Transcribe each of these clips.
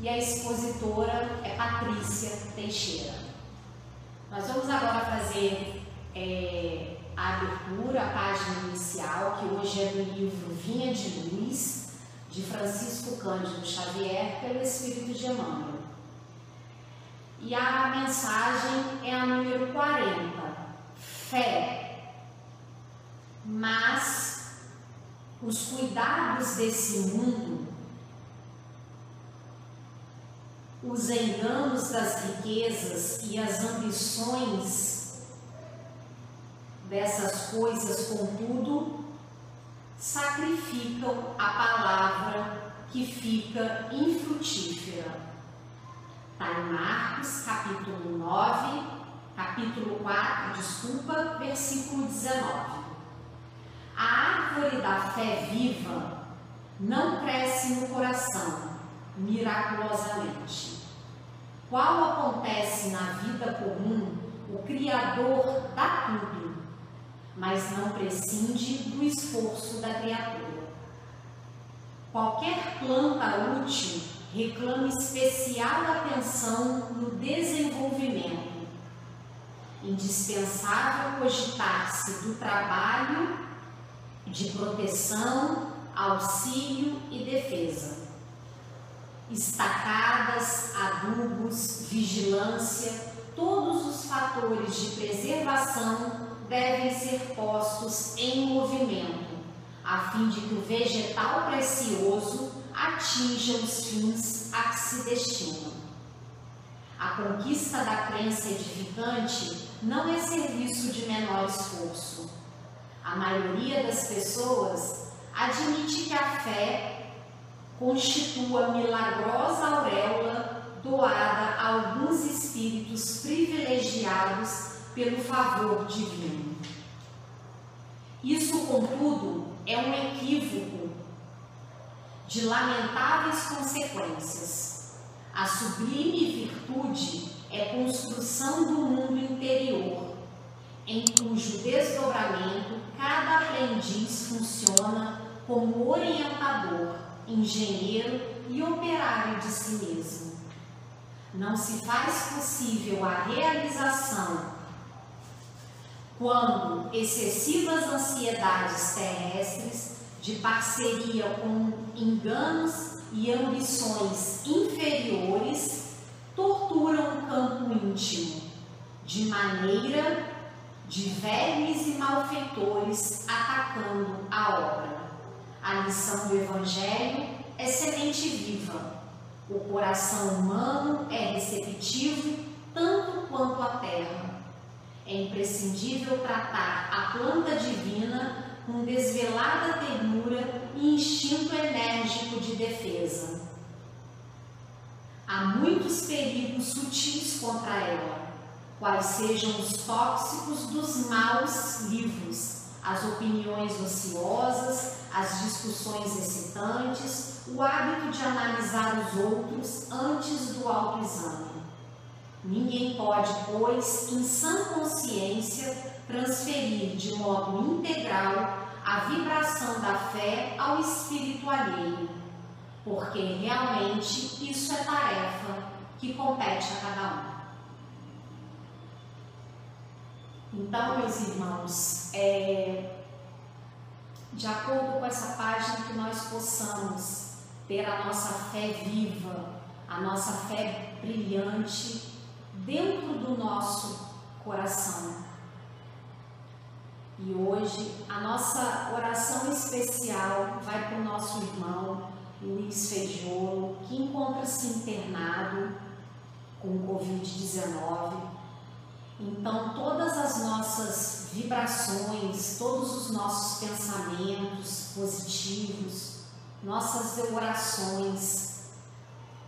E a expositora é Patrícia Teixeira. Nós vamos agora fazer é, a abertura, a página inicial, que hoje é do livro Vinha de Luz, de Francisco Cândido Xavier, pelo Espírito de Emmanuel. E a mensagem é a número 40, fé. Mas os cuidados desse mundo, os enganos das riquezas e as ambições dessas coisas, contudo, sacrificam a palavra que fica infrutífera. Está em Marcos, capítulo 9, capítulo 4, desculpa, versículo 19. A árvore da fé viva não cresce no coração miraculosamente. Qual acontece na vida comum, o Criador dá tudo mas não prescinde do esforço da criatura. Qualquer planta útil reclama especial atenção no desenvolvimento. Indispensável cogitar-se do trabalho de proteção, auxílio e defesa. Estacadas, adubos, vigilância, todos os fatores de preservação devem ser postos em movimento, a fim de que o vegetal precioso atinja os fins a que se destina. A conquista da crença edificante não é serviço de menor esforço. A maioria das pessoas admite que a fé constitua milagrosa auréola doada a alguns espíritos privilegiados pelo favor divino. Isso, contudo, é um equívoco de lamentáveis consequências. A sublime virtude é construção do mundo interior, em cujo desdobramento cada aprendiz funciona como orientador, engenheiro e operário de si mesmo. Não se faz possível a realização quando excessivas ansiedades terrestres, de parceria com enganos e ambições inferiores, torturam o campo íntimo, de maneira de vermes e malfeitores atacando a obra. A lição do Evangelho é semente viva. O coração humano é receptivo tanto quanto a terra é imprescindível tratar a planta divina com desvelada ternura e instinto enérgico de defesa. Há muitos perigos sutis contra ela, quais sejam os tóxicos dos maus livros, as opiniões ociosas, as discussões excitantes, o hábito de analisar os outros antes do autoexame. Ninguém pode, pois, em sã consciência, transferir de modo integral a vibração da fé ao espírito alheio, porque realmente isso é tarefa que compete a cada um. Então, meus irmãos, é, de acordo com essa página, que nós possamos ter a nossa fé viva, a nossa fé brilhante dentro do nosso coração. E hoje a nossa oração especial vai para o nosso irmão Luiz Feijolo, que encontra-se internado com Covid-19. Então, todas as nossas vibrações, todos os nossos pensamentos positivos, nossas orações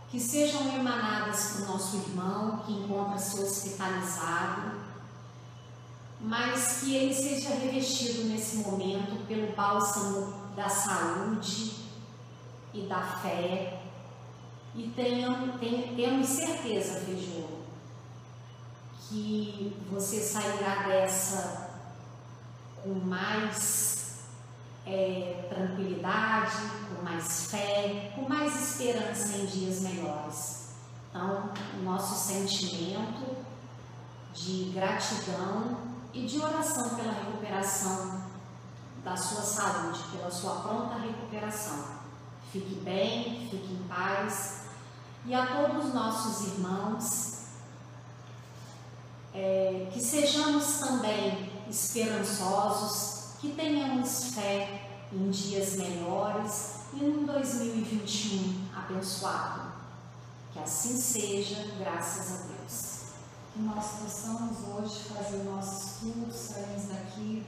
que sejam emanadas para o nosso irmão que encontra-se hospitalizado mas que ele seja revestido nesse momento pelo bálsamo da saúde e da fé. E tenhamos, tenhamos certeza, Feijão, que você sairá dessa com mais é, tranquilidade, com mais fé, com mais esperança em dias melhores. Então, o nosso sentimento de gratidão e de oração pela recuperação da sua saúde, pela sua pronta recuperação. Fique bem, fique em paz. E a todos os nossos irmãos, é, que sejamos também esperançosos, que tenhamos fé em dias melhores e num 2021 abençoado. Que assim seja, graças a Deus. Que nós possamos hoje fazer o nosso estudo, sairmos daqui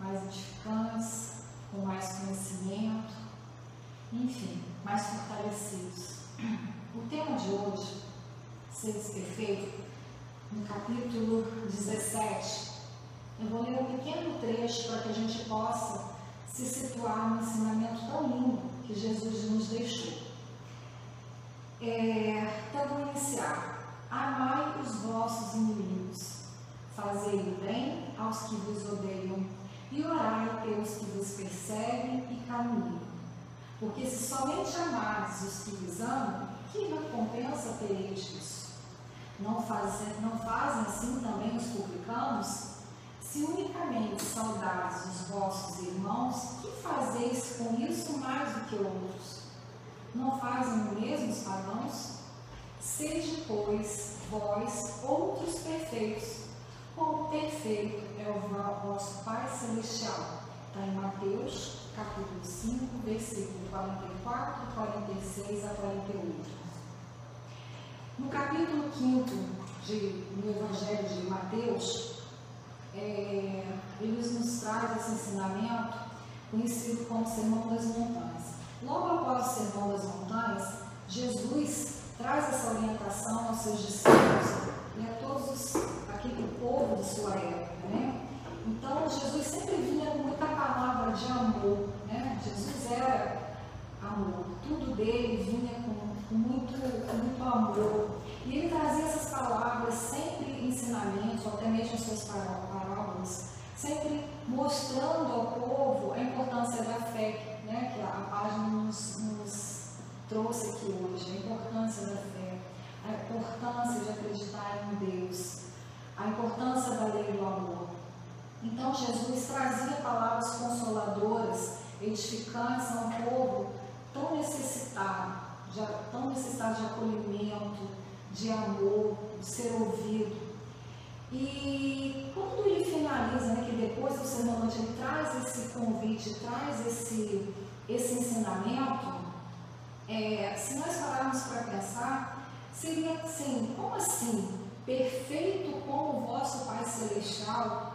mais edificantes, com mais conhecimento, enfim, mais fortalecidos. O tema de hoje, seres perfeitos, no capítulo 17, eu vou ler um pequeno trecho para que a gente possa se situar no ensinamento tão lindo que Jesus nos deixou. É, então, vou iniciar. Amai os vossos inimigos, fazei o bem aos que vos odeiam e orai pelos que vos perseguem e caluniam. Porque se somente amares os que vos amam, que recompensa tereis disso? Não fazem, não fazem assim também os publicanos? Se unicamente saudares os vossos irmãos, que fazeis com isso mais do que outros? Não fazem o mesmo os pagãos? Seja, pois, vós outros perfeitos, como perfeito é o vosso Pai Celestial. Está em Mateus, capítulo 5, versículo 44, 46 a 48. No capítulo 5 de, do Evangelho de Mateus, é, nos traz esse ensinamento conhecido como Sermão das Montanhas. Logo após o Sermão das Montanhas, Jesus traz essa orientação aos seus discípulos e a todos os, aquele povo de sua época. Né? Então, Jesus sempre vinha com muita palavra de amor. Né? Jesus era amor, tudo dele vinha com, muito, com muito amor. E ele trazia essas palavras, sempre ensinamentos, até mesmo as suas parábolas, sempre mostrando ao povo a importância da fé, né? que a, a página nos, nos trouxe aqui hoje, a importância da fé, a importância de acreditar em Deus, a importância da lei do amor. Então Jesus trazia palavras consoladoras, edificantes a um povo tão necessitado, de, tão necessitado de acolhimento, de amor, de ser ouvido. E quando ele finaliza, né, que depois do sermão ele traz esse convite, traz esse, esse ensinamento, é, se nós pararmos para pensar, seria assim, como assim? Perfeito como o vosso Pai Celestial.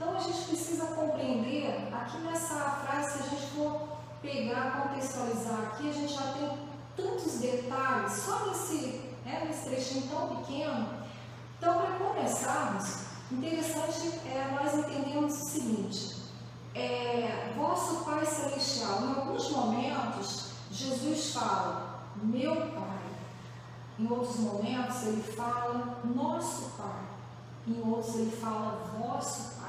Então a gente precisa compreender, aqui nessa frase, se a gente for pegar, contextualizar aqui, a gente já tem tantos detalhes, só nesse né, nesse trechinho tão pequeno. Então, para começarmos, interessante é nós entendemos o seguinte: é, vosso Pai Celestial, em alguns momentos, Jesus fala, meu Pai. Em outros momentos, ele fala, nosso Pai. Em outros, ele fala, vosso Pai.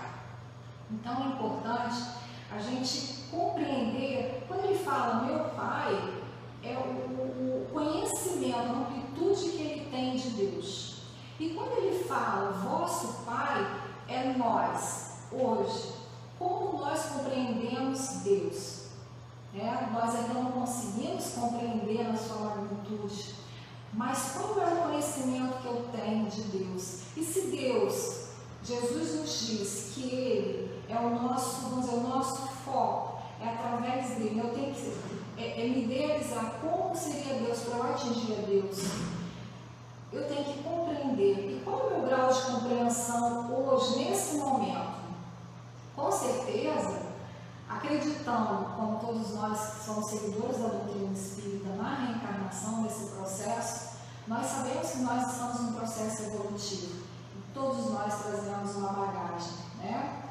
Então, é importante a gente compreender, quando ele fala, meu Pai, é o, conhecimento, a amplitude que ele tem de Deus. E quando ele fala, vosso Pai, é nós, hoje. Como nós compreendemos Deus? É, nós ainda não conseguimos compreender a sua magnitude. Mas qual é o conhecimento que eu tenho de Deus? E se Deus, Jesus nos diz que Ele é o nosso, vamos dizer, o nosso foco, é através dele, eu tenho que é, é me idealizar como seria Deus para eu atingir a Deus. Eu tenho que compreender. E qual é o meu grau de compreensão hoje, nesse momento? Com certeza, acreditando, como todos nós que somos seguidores da doutrina espírita, na reencarnação, nesse processo, nós sabemos que nós estamos num processo evolutivo. todos nós trazemos uma bagagem, né?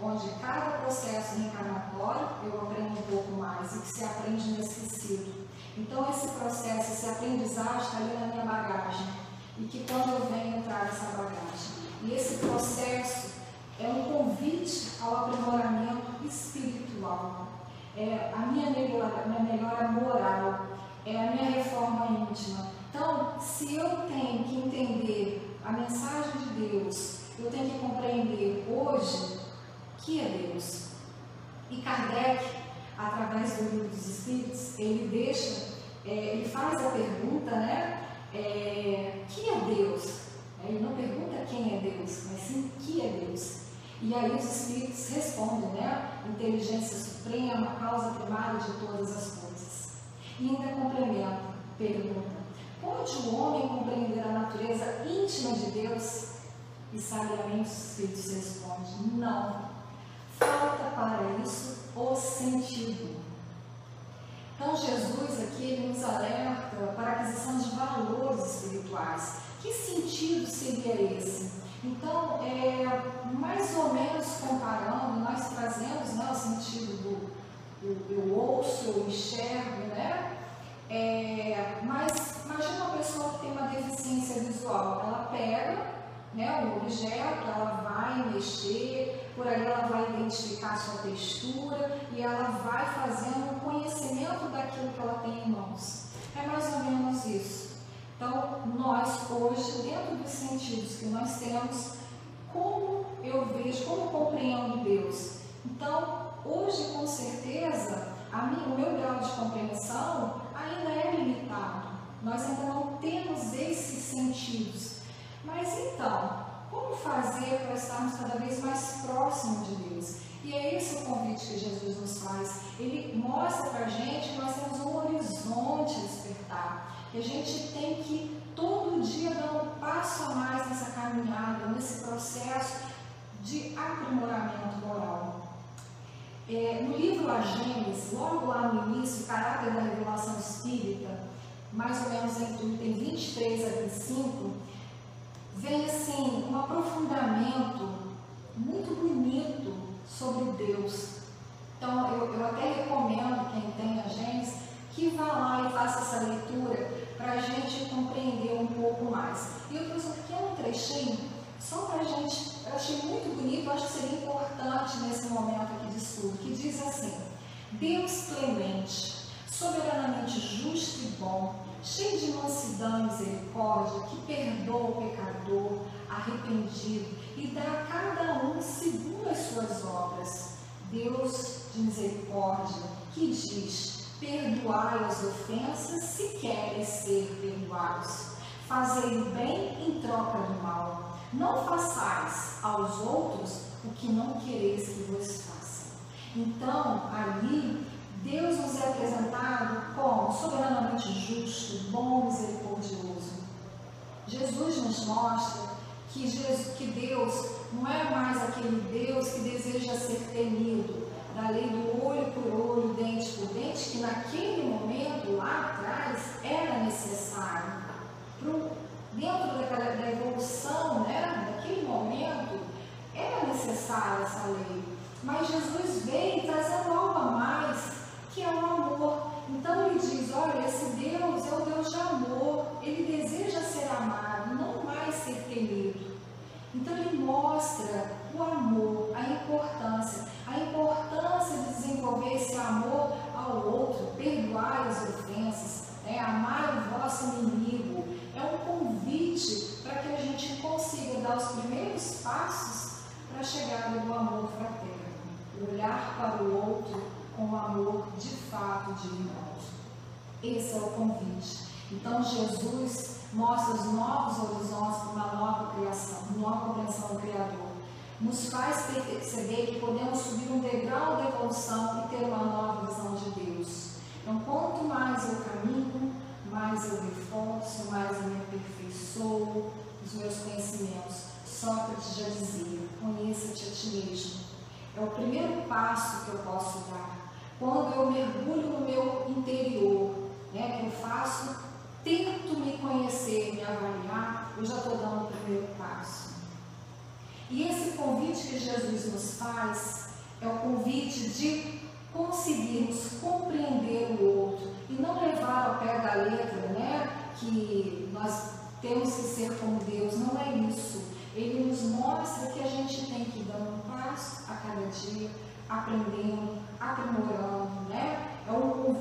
Onde cada processo reencarnatório eu aprendo um pouco mais e que se aprende inesquecido. Então, esse processo, esse aprendizagem está ali na minha bagagem e que quando eu venho entrar nessa bagagem. E esse processo é um convite ao aprimoramento espiritual, é a minha melhora, minha melhora moral, é a minha reforma íntima. Então, se eu tenho que entender a mensagem de Deus, eu tenho que compreender hoje que é Deus. E Kardec, através do livro dos Espíritos, ele deixa, é, ele faz a pergunta, né? É, que é Deus? Ele não pergunta quem é Deus, mas sim que é Deus. E aí os Espíritos respondem, né? Inteligência suprema, causa primária de todas as coisas. E ainda complementa, pergunta, pode o homem compreender a natureza íntima de Deus? E sabiamente os Espíritos respondem, não falta para isso o sentido. Então, Jesus aqui nos alerta para a aquisição de valores espirituais. Que sentido seria esse? Então, é, mais ou menos comparando, nós trazemos né, o sentido do eu, eu ouço, eu enxergo, né? É, mas imagina uma pessoa que tem uma deficiência visual, ela pega né, o objeto, ela vai mexer, por ali ela vai identificar a sua textura e ela vai fazendo o conhecimento daquilo que ela tem em mãos. É mais ou menos isso. Então, nós hoje, dentro dos sentidos que nós temos, como eu vejo, como compreendo Deus? Então, hoje, com certeza, minha, o meu grau de compreensão ainda é limitado. Nós ainda não temos esses sentidos mas então, como fazer para estarmos cada vez mais próximos de Deus? E é esse o convite que Jesus nos faz. Ele mostra para a gente que nós temos um horizonte a despertar. Que a gente tem que todo dia dar um passo a mais nessa caminhada, nesse processo de aprimoramento moral. É, no livro A Gênesis, logo lá no início, o caráter da revelação espírita, mais ou menos entre o item 23 a 25, vem assim um aprofundamento muito bonito sobre Deus. Então eu, eu até recomendo quem tem a Gênesis que vá lá e faça essa leitura para a gente compreender um pouco mais. E eu trouxe um pequeno trechinho só para a gente, eu achei muito bonito, acho que seria importante nesse momento aqui de estudo, que diz assim, Deus clemente, soberanamente justo e bom, cheio de mansidão e misericórdia, que perdoa o pecador arrependido e dá a cada um segundo as suas obras. Deus de misericórdia, que diz: perdoai as ofensas se querem ser perdoados. Fazei o bem em troca do mal. Não façais aos outros o que não quereis que vos façam. Então, ali Deus nos é apresentado como soberanamente justo, bom, misericordioso. Jesus nos mostra que, Jesus, que Deus não é mais aquele Deus que deseja ser temido, da lei do olho por olho, dente por dente, que naquele momento, lá atrás, era necessário. Pro, dentro daquela, da evolução, né, daquele momento, era necessária essa lei. Mas Jesus veio trazendo algo a mais que é o amor. Então ele diz: olha, esse Deus é o Deus de amor, ele deseja ser amado, não mais ser temido. Então ele mostra o amor, a importância, a importância de desenvolver esse amor ao outro, perdoar as ofensas, né? amar o vosso inimigo. É um convite para que a gente consiga dar os primeiros passos para a chegada do amor fraterno, com amor de fato de irmãos. Esse é o convite. Então Jesus mostra os novos horizontes para uma nova criação, uma nova compreensão do Criador. Nos faz perceber que podemos subir um degrau de evolução e ter uma nova visão de Deus. Então, quanto mais eu caminho, mais eu reforço, mais eu me aperfeiçoo os meus conhecimentos. Sócrates já dizia: conheça-te a ti mesmo. É o primeiro passo que eu posso dar quando eu mergulho no meu interior, né, que eu faço, tento me conhecer, me avaliar, eu já estou dando o primeiro passo. E esse convite que Jesus nos faz é o convite de conseguirmos compreender o outro e não levar ao pé da letra, né? Que nós temos que ser como Deus, não é isso. Ele nos mostra que a gente tem que dar um passo a cada dia, aprendendo, aprimorando,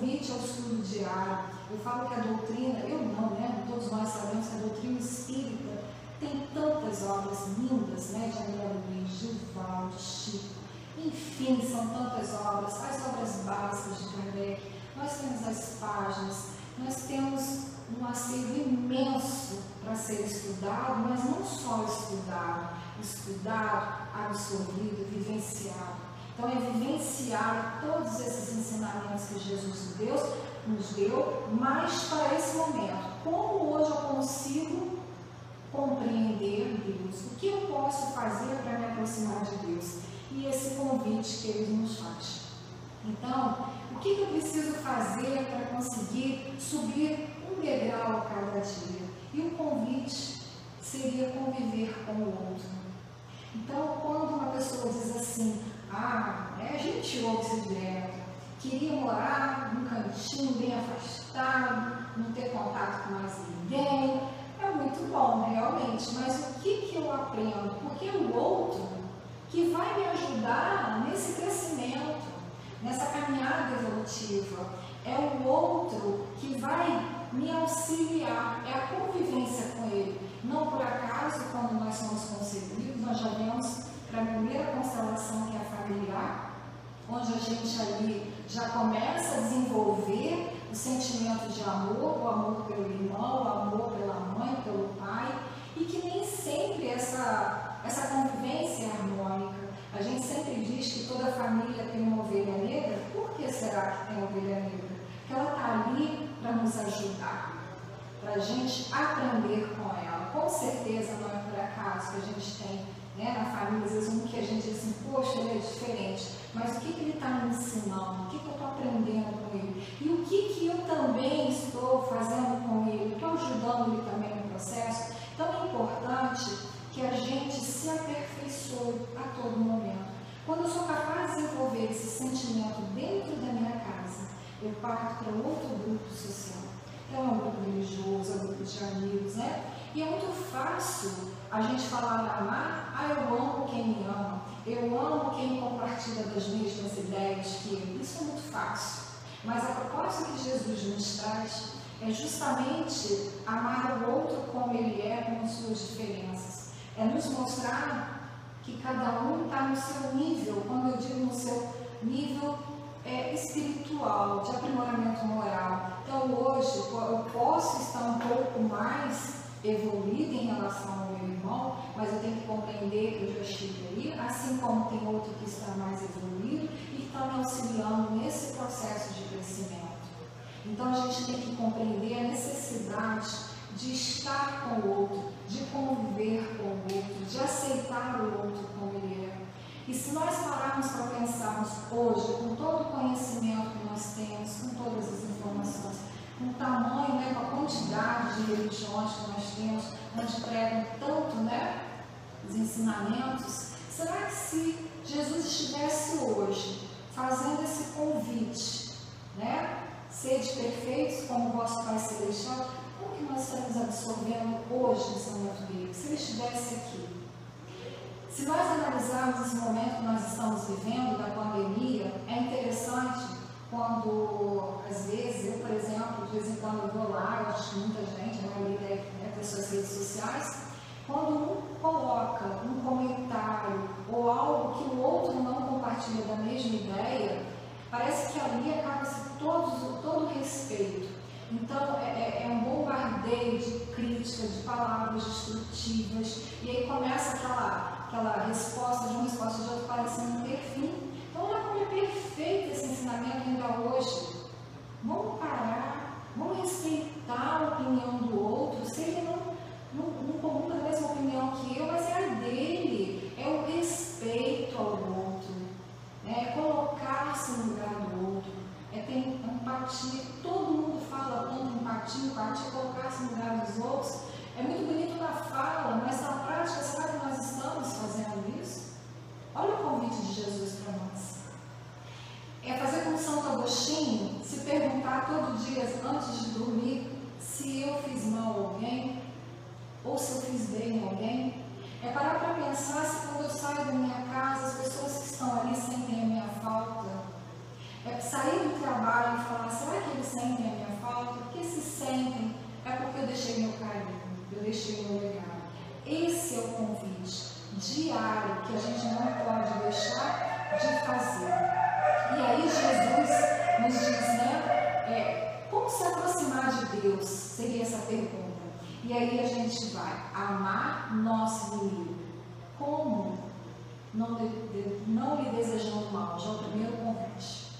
convite ao estudo diário. Eu falo que a doutrina, eu não, né? Todos nós sabemos que a doutrina espírita tem tantas obras lindas, né? De André Luiz, de Valdo, de Chico. Enfim, são tantas obras, as obras básicas de Kardec. Nós temos as páginas, nós temos um acervo imenso para ser estudado, mas não só estudado, estudado, absorvido, vivenciado. Então é vivenciar todos esses ensinamentos que Jesus Deus nos deu, mas para esse momento. Como hoje eu consigo compreender Deus? O que eu posso fazer para me aproximar de Deus? E esse convite que ele nos faz. Então, o que eu preciso fazer para conseguir subir um degrau a cada dia? E o convite seria conviver com o outro. Então, quando uma pessoa diz assim, ah, é, a gente ouve queria morar num cantinho bem afastado, não ter contato com mais ninguém, é muito bom, realmente, mas o que, que eu aprendo? Porque o outro que vai me ajudar nesse crescimento, nessa caminhada evolutiva, é o outro que vai me auxiliar, é a convivência com ele. Não por acaso, quando nós somos concebidos, nós já vemos para a primeira constelação, que é a familiar, onde a gente ali já começa a desenvolver o sentimento de amor, o amor pelo irmão, o amor pela mãe, pelo pai, e que nem sempre essa, essa convivência é harmônica. A gente sempre diz que toda família tem uma ovelha negra. Por que será que tem ovelha negra? Porque ela está ali para nos ajudar, para a gente aprender com ela. Com certeza não é por acaso que a gente tem né, na família, às vezes um que a gente diz assim, poxa, ele é diferente, mas o que, que ele está me ensinando? O que, que eu estou aprendendo com ele? E o que, que eu também estou fazendo com ele? Estou ajudando ele também no processo? Então é importante que a gente se aperfeiçoe a todo momento. Quando eu sou capaz de desenvolver esse sentimento dentro da minha casa, eu parto para outro grupo social. Então é um grupo religioso, é um grupo de amigos, né? E é muito fácil a gente falar amar, ah, eu amo quem me ama, eu amo quem compartilha das mesmas ideias que eu. Isso é muito fácil. Mas a proposta que Jesus nos traz é justamente amar o outro como ele é, com suas diferenças. É nos mostrar que cada um está no seu nível, quando eu digo no seu nível é, espiritual, de aprimoramento moral. Então hoje eu posso estar um pouco mais evoluído em relação mas eu tenho que compreender que eu já estive aí, assim como tem outro que está mais evoluído e está me auxiliando nesse processo de crescimento. Então a gente tem que compreender a necessidade de estar com o outro, de conviver com o outro, de aceitar o outro como ele é. E se nós pararmos para pensarmos hoje, com todo o conhecimento que nós temos, com todas as informações, com o tamanho, né, com a quantidade de religiões que nós temos, onde pregam tanto né, os ensinamentos, será que se Jesus estivesse hoje fazendo esse convite, né, sede perfeitos como o vosso Pai Celestial, como que nós estamos absorvendo hoje esse momento dele? Se ele estivesse aqui. Se nós analisarmos esse momento que nós estamos vivendo da pandemia, é interessante quando, às vezes, eu, por exemplo, de vez em quando vou lá, eu acho que muita gente, a maioria deve né, ter suas redes sociais, quando um coloca um comentário ou algo que o outro não compartilha da mesma ideia, parece que ali acaba-se todo, todo respeito. Então, é, é, é, um bombardeio de crítica, de palavras destrutivas, e aí começa aquela, aquela resposta de uma resposta de outra parecendo ter fim, perfeito esse ensinamento ainda hoje. Vamos parar, vamos respeitar a opinião do outro, se ele não, não, não comunga a mesma opinião que eu, mas é a dele, é o respeito ao outro, né? é colocar-se no lugar do outro, é ter empatia. Todo mundo fala tanto empatia, empatia colocar-se no lugar dos outros. É muito bonito na fala, mas na prática, será que nós estamos fazendo o convite de Jesus para nós. É fazer como Santo Agostinho, se perguntar todo dia antes de dormir se eu fiz mal a alguém ou se eu fiz bem a alguém. É parar para pensar se quando eu saio da minha casa as pessoas que estão ali sentem a minha falta. É sair do trabalho e falar, será que eles sentem a minha falta? Porque se sentem, é porque eu deixei meu carinho, eu deixei meu legado. Esse é o convite diário que a gente não lhe desejando mal, já é o primeiro convite.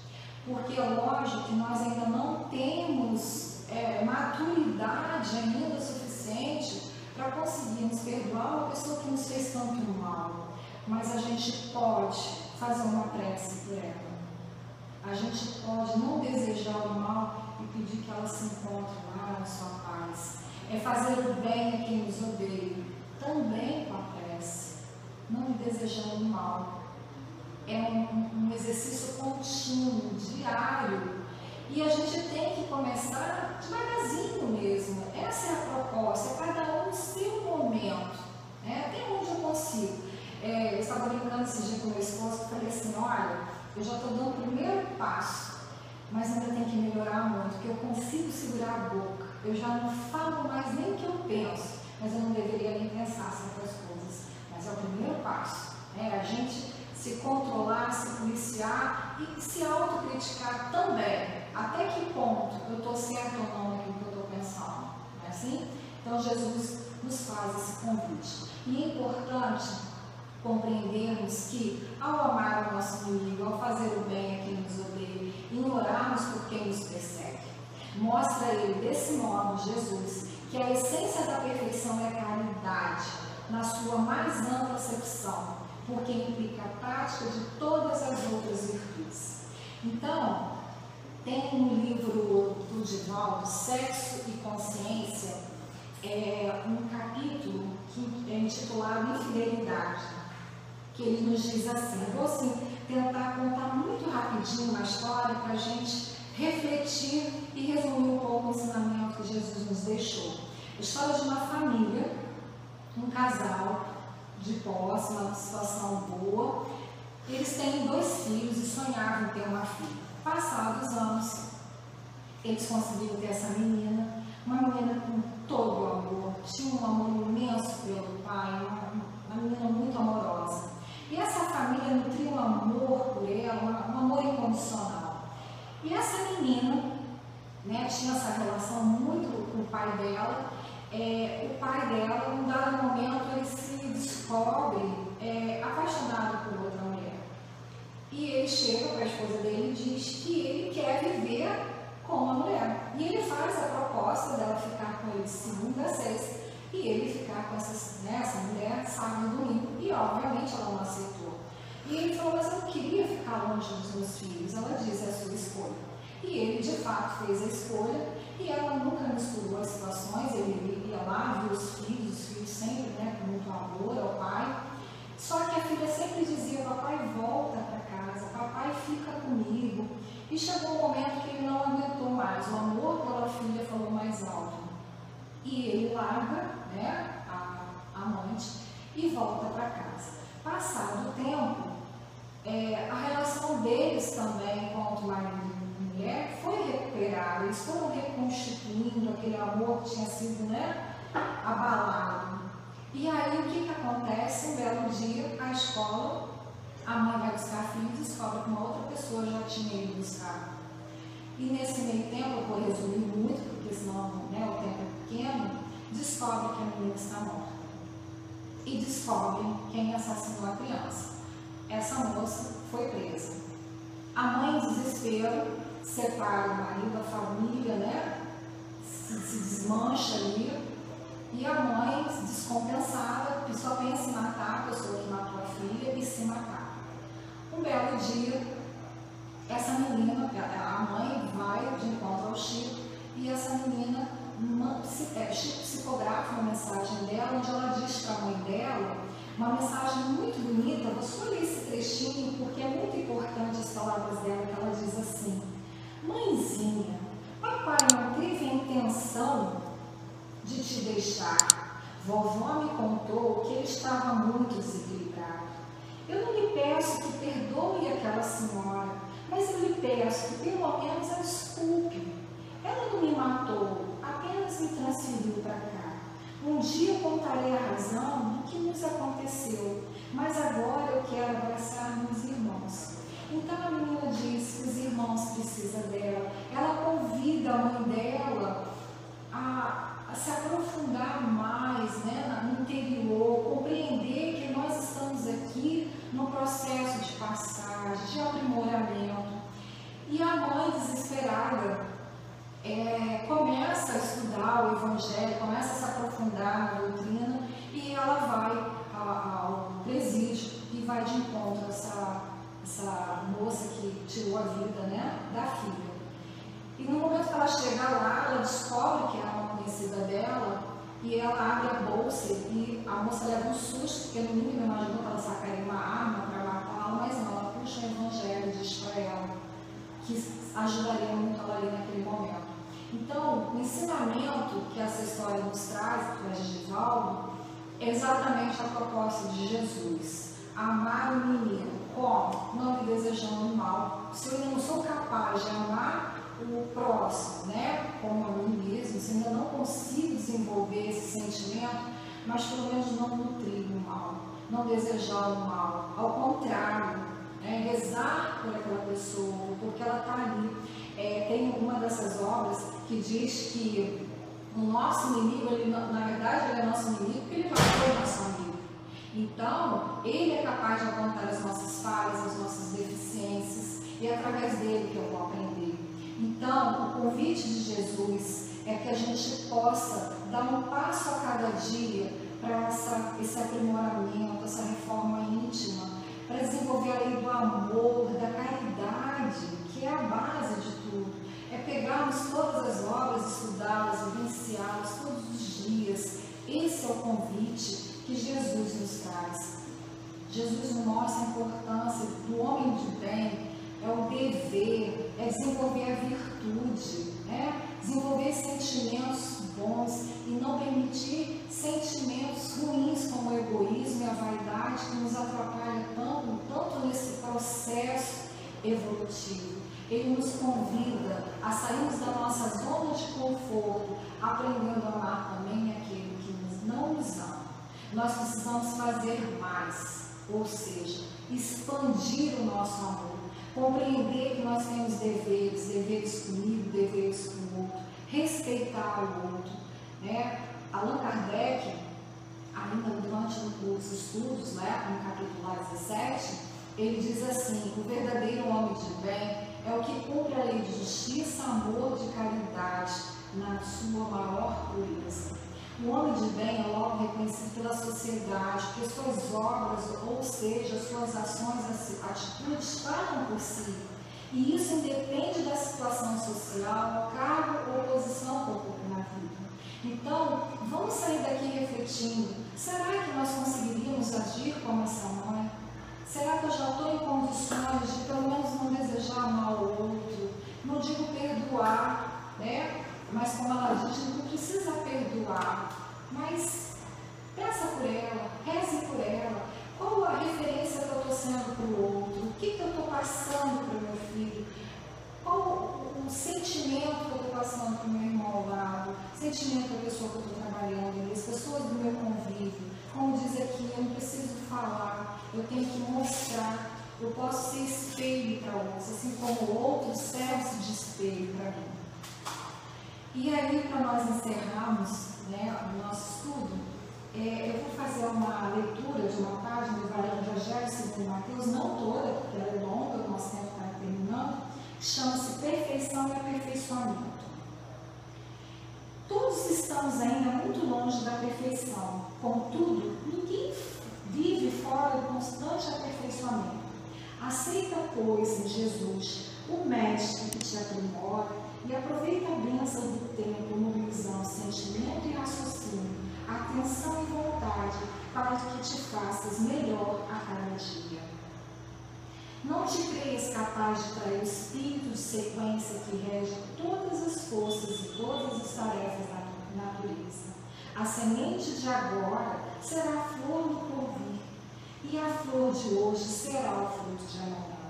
Porque é lógico que nós ainda não temos é, maturidade ainda suficiente para conseguirmos perdoar uma pessoa que nos fez tanto mal. Mas a gente pode fazer uma prece por ela. A gente pode não desejar o mal e pedir que ela se encontre lá na sua paz é fazer o bem a quem nos odeia, também com a prece, não desejando mal. É um, um exercício contínuo, diário, e a gente tem que começar devagarzinho mesmo. Essa é a proposta, é cada um no seu momento, né? até onde eu consigo. É, eu estava brincando esse dia com meu esposo e falei assim, olha, eu já estou dando o primeiro passo, mas ainda tem que melhorar muito, porque eu consigo segurar a boca eu já não falo mais nem o que eu penso, mas eu não deveria nem pensar certas coisas. Mas é o primeiro passo. É a gente se controlar, se policiar e se autocriticar também. Até que ponto eu estou certo ou não naquilo que eu estou pensando. Não é assim? Então Jesus nos faz esse convite. E é importante compreendermos que ao amar o nosso inimigo, ao fazer o bem a quem nos odeia, ignorarmos por quem nos persegue, Mostra ele, desse modo, Jesus, que a essência da perfeição é a caridade, na sua mais ampla acepção, porque implica a prática de todas as outras virtudes. Então, tem no livro do Divaldo, Sexo e Consciência, é, um capítulo que é intitulado Infidelidade, que ele nos diz assim, vou assim, tentar contar muito rapidinho uma história para a gente refletir e resumir um pouco o ensinamento que Jesus nos deixou. A história de uma família, um casal de posse, uma situação boa. Eles têm dois filhos e sonhavam ter uma filha. Passados anos, eles conseguiram ter essa menina, uma menina com todo o amor, tinha um amor imenso pelo pai, uma, uma menina muito amorosa. E essa família nutria um amor por ela, um amor incondicional. E essa menina né, tinha essa relação muito com o pai dela. É, o pai dela, num dado momento, ele se descobre é, apaixonado por outra mulher. E ele chega para a esposa dele e diz que ele quer viver com a mulher. E ele faz a proposta dela ficar com ele segunda sexta e ele ficar com essa, né, essa mulher sábado e domingo. E obviamente ela não aceitou. E ele falou, mas eu queria ficar longe dos meus filhos. Ela disse, é a sua escolha. E ele, de fato, fez a escolha e ela nunca misturou as situações. Ele ia lá, via os filhos, os filhos sempre né, com muito amor ao pai. Só que a filha sempre dizia, papai volta para casa, papai fica comigo. E chegou um momento que ele não aguentou mais, o amor pela filha falou mais alto. E ele larga né, a amante e volta para casa. Passado o tempo, é, a relação deles também com o marido mulher foi recuperada, eles foram reconstituindo aquele amor que tinha sido né, abalado. E aí o que, que acontece? Um belo dia, a escola, a mãe vai buscar a filha e descobre que uma outra pessoa já tinha ido buscar. E nesse meio tempo, eu vou resumir muito, porque senão né, o tempo é pequeno, descobre que a menina está morta. E descobre quem assassinou a criança essa moça foi presa. A mãe, em desespero, separa o marido, a família, né? Se, se desmancha ali. E a mãe, descompensada, só pensa em matar a pessoa que matou a filha e se matar. Um belo dia, essa menina, a mãe vai de encontro ao Chico e essa menina é, Chico psicografa uma mensagem dela onde ela diz para a mãe dela uma mensagem muito bonita. Vou só ler esse trechinho porque é muito importante as palavras dela, que ela diz assim: Mãezinha, papai não teve a intenção de te deixar. Vovó me contou que ele estava muito desequilibrado. Eu não lhe peço que perdoe aquela senhora, mas eu lhe peço que pelo menos a desculpe. Ela não me matou, apenas me transferiu para cá. Um dia eu contarei a razão do que nos aconteceu, mas agora eu quero abraçar meus irmãos. Então a menina diz que os irmãos precisam dela. Ela convida a mãe dela a, a se aprofundar mais né, no interior, compreender que nós estamos aqui no processo de passagem, de aprimoramento. E a mãe desesperada é, começa a estudar o Evangelho, começa a se aprofundar na doutrina e ela vai ao presídio e vai de encontro a essa, essa moça que tirou a vida né, da filha. E no momento que ela chega lá, ela descobre que é uma conhecida dela e ela abre a bolsa e a moça leva um susto, porque no mínimo imaginou que ela sacaria uma arma para matá-la, mas não, ela puxa o evangelho e diz para ela que ajudaria muito ela ali naquele momento. Então, o ensinamento que essa história nos traz, através de Givaldo, é exatamente a proposta de Jesus. Amar o menino como? Não lhe desejando mal. Se eu não sou capaz de amar o próximo, né, como a mim mesmo, se ainda não consigo desenvolver esse sentimento, mas pelo menos não nutrir o mal, não desejar o mal. Ao contrário, né, rezar por aquela pessoa, porque ela está ali é, tem uma dessas obras que diz que o nosso inimigo, ele, na verdade, ele é nosso inimigo porque ele matou o nosso amigo. Então, ele é capaz de apontar as nossas falhas, as nossas deficiências, e é através dele que eu vou aprender. Então, o convite de Jesus é que a gente possa dar um passo a cada dia para esse aprimoramento, essa reforma íntima, para desenvolver a lei do amor, da caridade, que é a base de tudo. É pegarmos todas as obras, estudá-las, vivenciá-las todos os dias. Esse é o convite que Jesus nos traz. Jesus nos mostra a importância do homem de bem, é o dever, é desenvolver a virtude, né? desenvolver sentimentos bons e não permitir sentimentos ruins como o egoísmo e a vaidade que nos atrapalham tanto, tanto nesse processo evolutivo. Ele nos convida a sairmos da nossa zona de conforto, aprendendo a amar também aquele que não nos ama. Nós precisamos fazer mais, ou seja, expandir o nosso amor, compreender que nós temos deveres, deveres comigo, deveres com o outro, respeitar o outro. Né? Allan Kardec, ainda durante os estudos, né, no capítulo 17, ele diz assim: o verdadeiro homem de bem é o que cumpre a lei de justiça, amor, de caridade, na sua maior pureza. O homem de bem é logo reconhecido pela sociedade, porque suas obras, ou seja, suas ações, atitudes, falam por si. E isso independe da situação social, cargo ou posição que ocupa na vida. Então, vamos sair daqui refletindo: será que nós conseguiríamos agir como essa mãe? Será que eu já estou em condições de pelo menos não desejar mal ao outro? Não digo perdoar, né? Mas como ela diz, não precisa perdoar. Mas peça por ela, reze por ela. Qual a referência que eu estou sendo para o outro? O que, que eu estou passando para o meu filho? Qual o, sentimento que eu estou passando para o meu irmão ao lado? Sentimento da pessoa que eu estou trabalhando, das pessoas do meu convívio. Como diz aqui, eu não preciso falar, eu tenho que mostrar. Eu posso ser espelho para outros, assim como o outro serve de espelho para mim. E aí, para nós encerrarmos né, o nosso estudo, é, eu vou fazer uma leitura de uma página do Evangelho segundo Mateus, não toda, porque ela é longa, o nosso tempo está terminando, chama-se Perfeição e Aperfeiçoamento. Todos estamos ainda muito longe da perfeição, contudo, ninguém vive fora do constante aperfeiçoamento. Aceita, pois, em Jesus o Mestre que te aprimora e aproveita a bênção do tempo mobilizando sentimento e raciocínio, atenção e vontade para que te faças melhor a cada dia. Não te creias capaz de trair o espírito de sequência que rege todas as forças e todas as tarefas da natureza. A semente de agora será a flor do porvir, e a flor de hoje será o fruto de amanhã.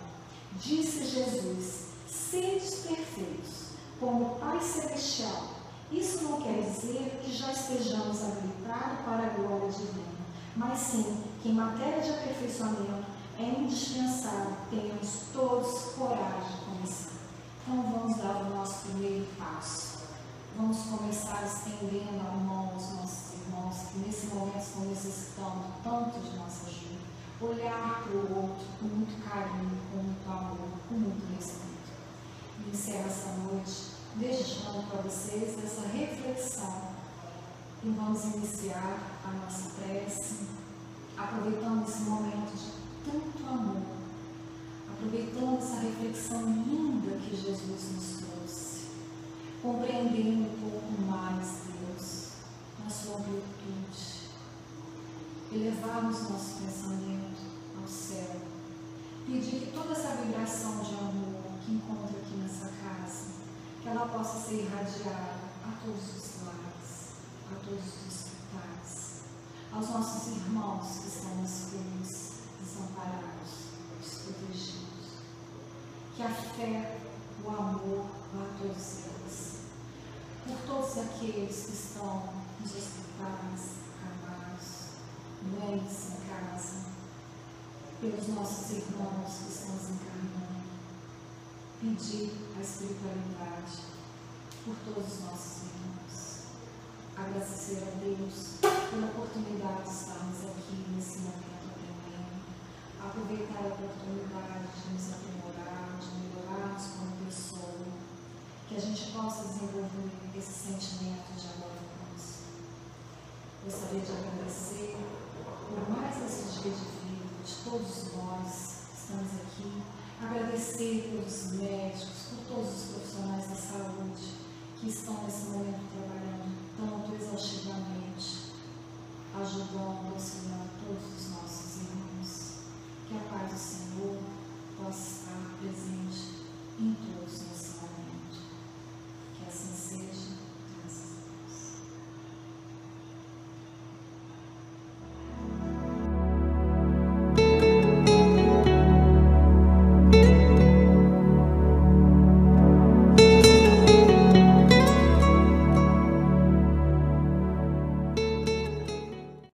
Disse Jesus: Sedes perfeitos, como o Pai Celestial. Isso não quer dizer que já estejamos habilitados para a glória divina, mas sim que em matéria de aperfeiçoamento é indispensável termos todos coragem de começar. Então vamos dar o nosso primeiro passo. Vamos começar estendendo a mão aos nossos irmãos que nesse momento estão necessitando tanto de nossa ajuda. Olhar para o outro com muito carinho, com muito amor, com muito respeito. E encerro essa noite deixando para vocês essa reflexão. E vamos iniciar a nossa prece, aproveitando esse momento de tanto amor, aproveitando essa reflexão linda que Jesus nos trouxe, compreendendo um pouco mais Deus, na sua virtude, elevarmos nosso pensamento ao céu, pedir que toda essa vibração de amor que encontra aqui nessa casa, que ela possa ser irradiada a todos os lares, a todos os hospitais, aos nossos irmãos que estão nas ruas, desamparados, desprotegidos. Que a fé, o amor vá a todos eles. Por todos aqueles que estão nos hospitais, acabados, doentes em casa, pelos nossos irmãos que estão desencarnando, pedir a espiritualidade por todos os nossos irmãos. Agradecer a Deus pela oportunidade de estarmos aqui nesse momento aproveitar a oportunidade de nos aprimorar, de melhorarmos como pessoa, que a gente possa desenvolver esse sentimento de amor conosco. Gostaria de agradecer por mais esse dia de vida de todos nós que estamos aqui, agradecer pelos médicos, por todos os profissionais da saúde que estão nesse momento trabalhando tanto exaustivamente, ajudando, auxiliando todos os nossos que a paz do Senhor possa estar presente em todos os nossos momentos, Que assim seja.